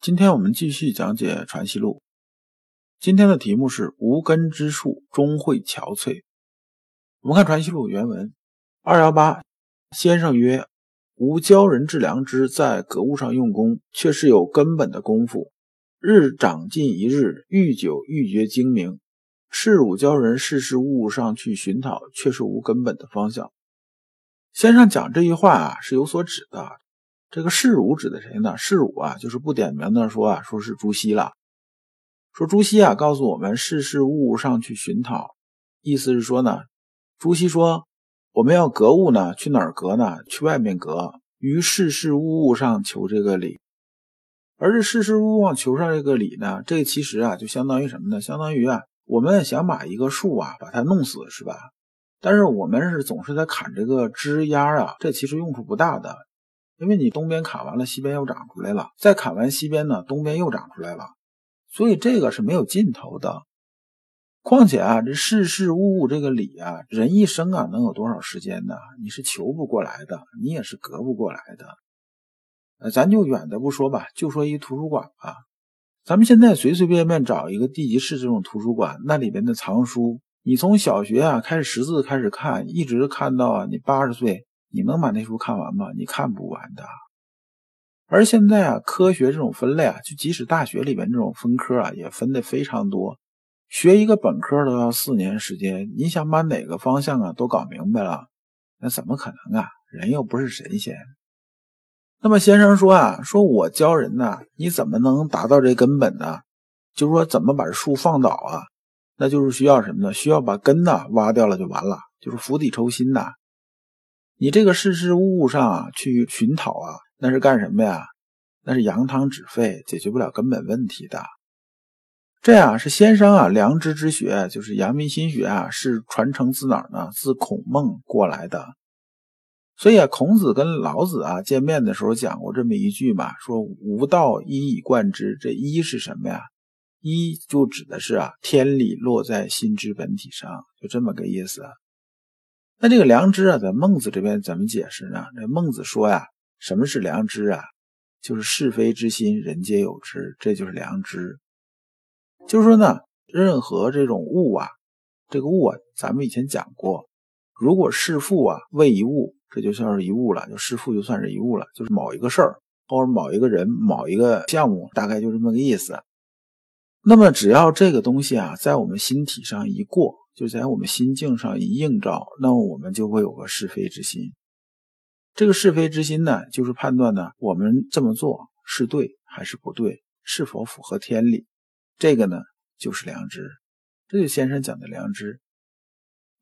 今天我们继续讲解《传习录》，今天的题目是“无根之树终会憔悴”。我们看《传习录》原文：二幺八先生曰：“吾教人致良知，在格物上用功，却是有根本的功夫。日长进一日，愈久愈觉精明。是汝教人事事物物上去寻讨，却是无根本的方向。”先生讲这句话啊，是有所指的。这个世儒指的谁呢？世儒啊，就是不点名的说啊，说是朱熹了。说朱熹啊，告诉我们事事物物上去寻讨，意思是说呢，朱熹说我们要格物呢，去哪儿格呢？去外面格，于事事物物上求这个理。而这事事物物上求上这个理呢，这其实啊，就相当于什么呢？相当于啊，我们想把一个树啊，把它弄死，是吧？但是我们是总是在砍这个枝丫啊，这其实用处不大的。因为你东边砍完了，西边又长出来了，再砍完西边呢，东边又长出来了，所以这个是没有尽头的。况且啊，这事事物物这个理啊，人一生啊，能有多少时间呢？你是求不过来的，你也是隔不过来的。呃，咱就远的不说吧，就说一图书馆吧。咱们现在随随便便找一个地级市这种图书馆，那里边的藏书，你从小学啊开始识字开始看，一直看到啊你八十岁。你能把那书看完吗？你看不完的。而现在啊，科学这种分类啊，就即使大学里边这种分科啊，也分的非常多。学一个本科都要四年时间，你想把哪个方向啊都搞明白了，那怎么可能啊？人又不是神仙。那么先生说啊，说我教人呢，你怎么能达到这根本呢？就是说怎么把树放倒啊？那就是需要什么呢？需要把根呢挖掉了就完了，就是釜底抽薪呐。你这个事事物物上去寻讨啊，那是干什么呀？那是扬汤止沸，解决不了根本问题的。这样是先生啊，良知之学就是阳明心学啊，是传承自哪儿呢？自孔孟过来的。所以啊，孔子跟老子啊见面的时候讲过这么一句嘛，说无道一以贯之。这一是什么呀？一就指的是啊，天理落在心之本体上，就这么个意思。那这个良知啊，在孟子这边怎么解释呢？这孟子说呀，什么是良知啊？就是是非之心，人皆有之，这就是良知。就是说呢，任何这种物啊，这个物啊，咱们以前讲过，如果弑父啊为一物，这就算是一物了，就弑父就算是一物了，就是某一个事儿或者某一个人、某一个项目，大概就这么个意思。那么只要这个东西啊，在我们心体上一过。就在我们心境上一映照，那么我们就会有个是非之心。这个是非之心呢，就是判断呢，我们这么做是对还是不对，是否符合天理。这个呢，就是良知。这就先生讲的良知。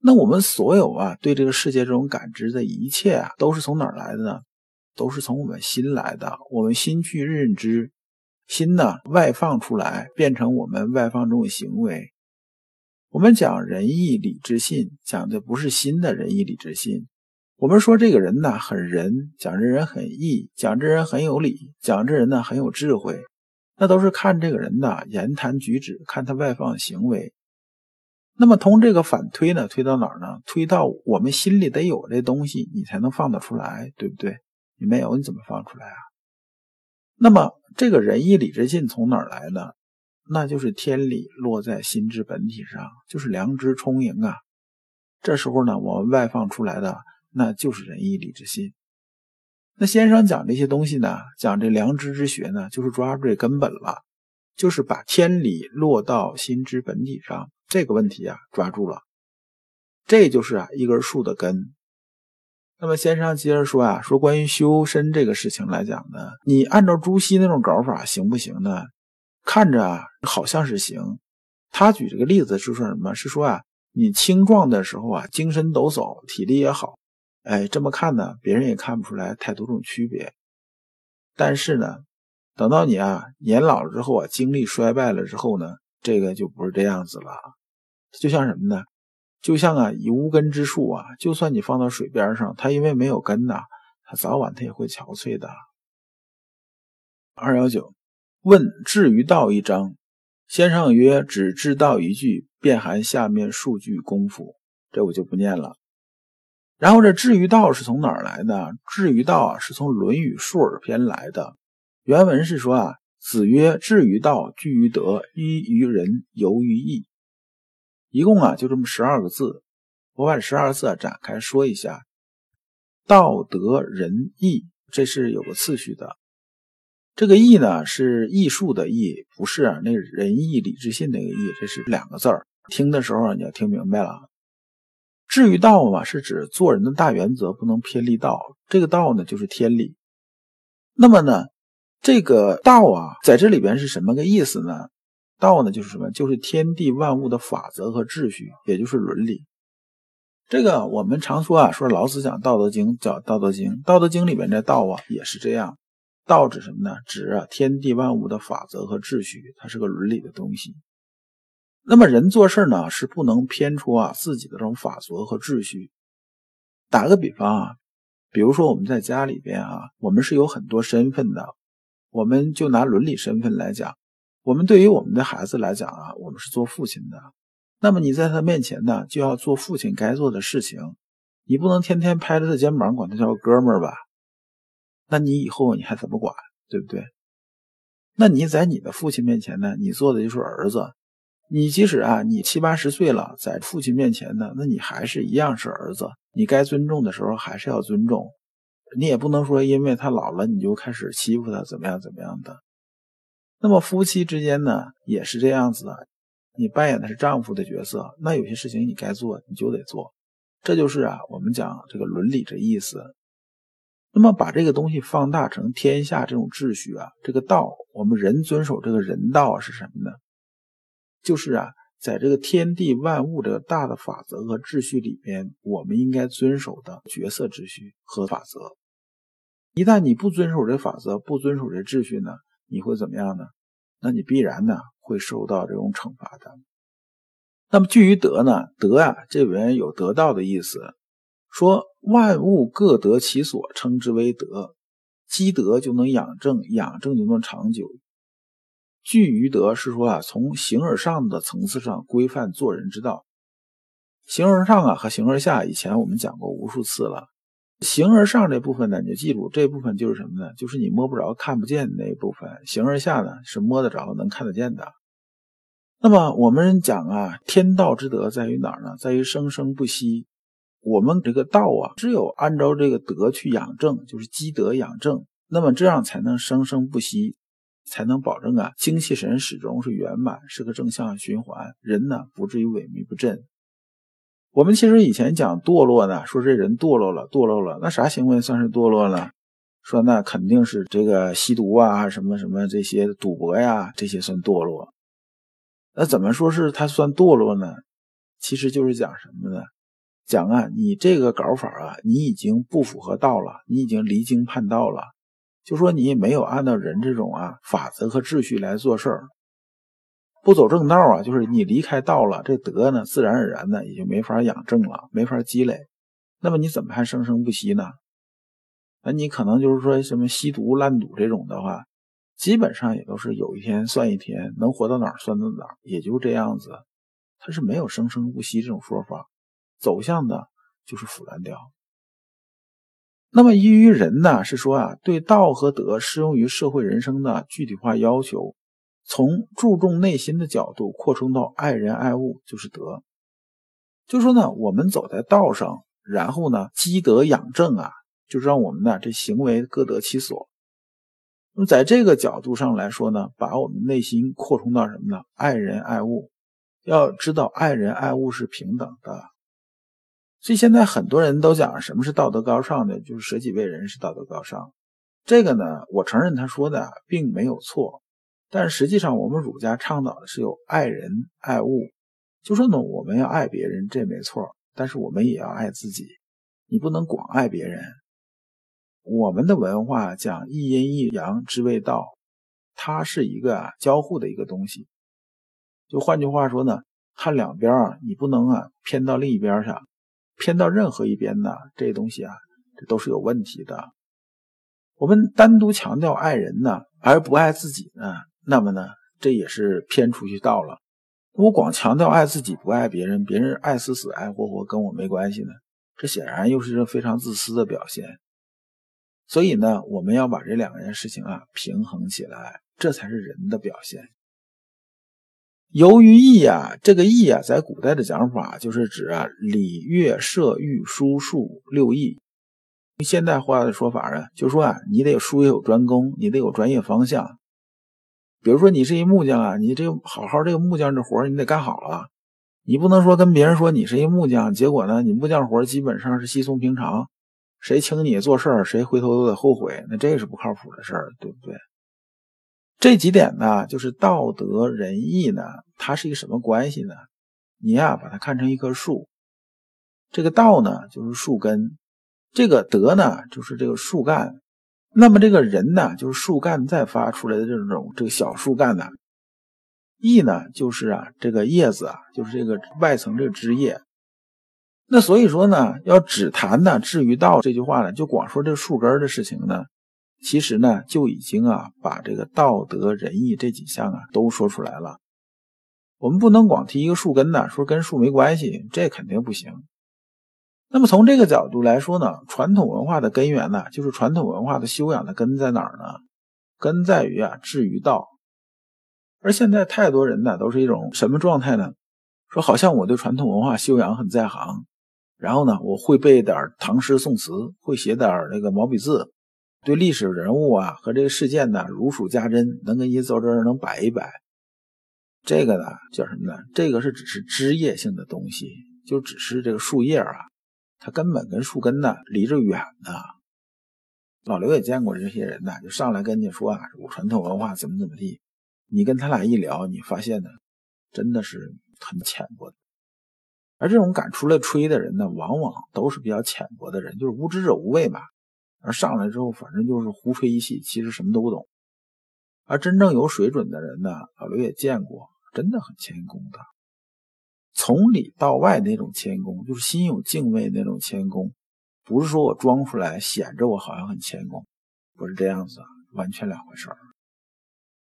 那我们所有啊，对这个世界这种感知的一切啊，都是从哪儿来的呢？都是从我们心来的。我们心去认知，心呢外放出来，变成我们外放这种行为。我们讲仁义礼智信，讲的不是心的仁义礼智信。我们说这个人呢很仁，讲这人很义，讲这人很有理，讲这人呢很有智慧，那都是看这个人的言谈举止，看他外放行为。那么从这个反推呢，推到哪儿呢？推到我们心里得有这东西，你才能放得出来，对不对？你没有，你怎么放出来啊？那么这个仁义礼智信从哪儿来呢？那就是天理落在心之本体上，就是良知充盈啊。这时候呢，我们外放出来的那就是仁义礼智信。那先生讲这些东西呢，讲这良知之学呢，就是抓住这根本了，就是把天理落到心之本体上这个问题啊抓住了。这就是啊一根树的根。那么先生接着说啊，说关于修身这个事情来讲呢，你按照朱熹那种搞法行不行呢？看着，好像是行。他举这个例子是说什么？是说啊，你青壮的时候啊，精神抖擞，体力也好。哎，这么看呢，别人也看不出来太多种区别。但是呢，等到你啊年老了之后啊，精力衰败了之后呢，这个就不是这样子了。就像什么呢？就像啊，以无根之树啊，就算你放到水边上，它因为没有根呐，它早晚它也会憔悴的。二幺九，问至于道一章，先生曰：“只知道一句，便含下面数句功夫。”这我就不念了。然后这至于道是从哪儿来的？至于道啊，是从《论语·述而篇》来的。原文是说啊：“子曰：至于道，据于德，依于仁，游于义。”一共啊，就这么十二个字，我把这十二个字啊展开说一下。道德仁义，这是有个次序的。这个义呢，是艺术的义，不是啊那仁义礼智信那个义，这是两个字儿。听的时候你要听明白了。至于道嘛，是指做人的大原则不能偏离道，这个道呢就是天理。那么呢，这个道啊，在这里边是什么个意思呢？道呢，就是什么？就是天地万物的法则和秩序，也就是伦理。这个我们常说啊，说老子讲《道德经》，叫《道德经》。《道德经》里边的道啊，也是这样。道指什么呢？指啊天地万物的法则和秩序，它是个伦理的东西。那么人做事呢，是不能偏出啊自己的这种法则和秩序。打个比方啊，比如说我们在家里边啊，我们是有很多身份的。我们就拿伦理身份来讲。我们对于我们的孩子来讲啊，我们是做父亲的，那么你在他面前呢，就要做父亲该做的事情，你不能天天拍着他肩膀管他叫哥们儿吧？那你以后你还怎么管，对不对？那你在你的父亲面前呢，你做的就是儿子，你即使啊你七八十岁了，在父亲面前呢，那你还是一样是儿子，你该尊重的时候还是要尊重，你也不能说因为他老了你就开始欺负他怎么样怎么样的。那么夫妻之间呢，也是这样子的。你扮演的是丈夫的角色，那有些事情你该做，你就得做。这就是啊，我们讲这个伦理这意思。那么把这个东西放大成天下这种秩序啊，这个道，我们人遵守这个人道是什么呢？就是啊，在这个天地万物这个大的法则和秩序里边，我们应该遵守的角色秩序和法则。一旦你不遵守这法则，不遵守这秩序呢？你会怎么样呢？那你必然呢会受到这种惩罚的。那么据于德呢，德啊，这里边有得道的意思，说万物各得其所，称之为德。积德就能养正，养正就能长久。聚于德是说啊，从形而上的层次上规范做人之道。形而上啊和形而下，以前我们讲过无数次了。形而上这部分呢，你就记住，这部分就是什么呢？就是你摸不着、看不见的那一部分。形而下呢，是摸得着、能看得见的。那么我们讲啊，天道之德在于哪儿呢？在于生生不息。我们这个道啊，只有按照这个德去养正，就是积德养正，那么这样才能生生不息，才能保证啊精气神始终是圆满，是个正向循环，人呢不至于萎靡不振。我们其实以前讲堕落呢，说这人堕落了，堕落了，那啥行为算是堕落呢？说那肯定是这个吸毒啊，什么什么这些赌博呀，这些算堕落。那怎么说是他算堕落呢？其实就是讲什么呢？讲啊，你这个搞法啊，你已经不符合道了，你已经离经叛道了，就说你没有按照人这种啊法则和秩序来做事。不走正道啊，就是你离开道了，这德呢，自然而然的也就没法养正了，没法积累。那么你怎么还生生不息呢？那你可能就是说什么吸毒、烂赌这种的话，基本上也都是有一天算一天，能活到哪儿算到哪儿，也就这样子。他是没有生生不息这种说法，走向的就是腐烂掉。那么依于人呢，是说啊，对道和德适用于社会人生的具体化要求。从注重内心的角度扩充到爱人爱物，就是德。就说呢，我们走在道上，然后呢积德养正啊，就是让我们呢这行为各得其所。那么在这个角度上来说呢，把我们内心扩充到什么呢？爱人爱物，要知道爱人爱物是平等的。所以现在很多人都讲什么是道德高尚的，就是舍己为人是道德高尚。这个呢，我承认他说的并没有错。但是实际上，我们儒家倡导的是有爱人爱物，就说呢，我们要爱别人，这没错。但是我们也要爱自己，你不能光爱别人。我们的文化讲一阴一阳之谓道，它是一个交互的一个东西。就换句话说呢，看两边啊，你不能啊偏到另一边上，偏到任何一边呢，这东西啊，这都是有问题的。我们单独强调爱人呢，而不爱自己呢，那么呢，这也是偏出去道了。我光强调爱自己不爱别人，别人爱死死爱活活跟我没关系呢，这显然又是一个非常自私的表现。所以呢，我们要把这两件事情啊平衡起来，这才是人的表现。由于义啊，这个义啊，在古代的讲法就是指啊礼乐射御书数六艺。现代化的说法呢，就说啊，你得术业有专攻，你得有专业方向。比如说，你是一木匠啊，你这个好好这个木匠这活你得干好了。你不能说跟别人说你是一木匠，结果呢，你木匠活基本上是稀松平常，谁请你做事儿，谁回头都得后悔，那这是不靠谱的事儿，对不对？这几点呢，就是道德仁义呢，它是一个什么关系呢？你呀，把它看成一棵树，这个道呢，就是树根。这个德呢，就是这个树干，那么这个人呢，就是树干再发出来的这种这个小树干呢，义呢，就是啊这个叶子啊，就是这个外层这个枝叶。那所以说呢，要只谈呢至于道这句话呢，就光说这树根的事情呢，其实呢就已经啊把这个道德仁义这几项啊都说出来了。我们不能光提一个树根呢，说跟树没关系，这肯定不行。那么从这个角度来说呢，传统文化的根源呢，就是传统文化的修养的根在哪儿呢？根在于啊，至于道。而现在太多人呢，都是一种什么状态呢？说好像我对传统文化修养很在行，然后呢，我会背点唐诗宋词，会写点那个毛笔字，对历史人物啊和这个事件呢如数家珍，能跟一坐这儿能摆一摆。这个呢叫什么呢？这个是只是枝叶性的东西，就只是这个树叶啊。它根本跟树根呢离着远呢。老刘也见过这些人呢，就上来跟你说啊，我传统文化怎么怎么地。你跟他俩一聊，你发现呢，真的是很浅薄的。而这种敢出来吹的人呢，往往都是比较浅薄的人，就是无知者无畏嘛。而上来之后，反正就是胡吹一气，其实什么都不懂。而真正有水准的人呢，老刘也见过，真的很谦恭的。从里到外那种谦恭，就是心有敬畏那种谦恭，不是说我装出来显着我好像很谦恭，不是这样子，完全两回事儿。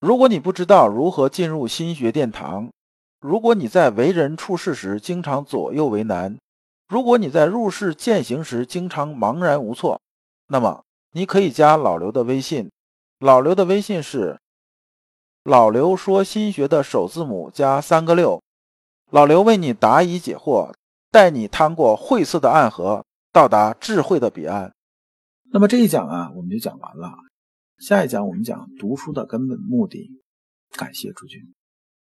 如果你不知道如何进入心学殿堂，如果你在为人处事时经常左右为难，如果你在入世践行时经常茫然无措，那么你可以加老刘的微信，老刘的微信是老刘说心学的首字母加三个六。老刘为你答疑解惑，带你趟过晦涩的暗河，到达智慧的彼岸。那么这一讲啊，我们就讲完了。下一讲我们讲读书的根本目的。感谢诸君。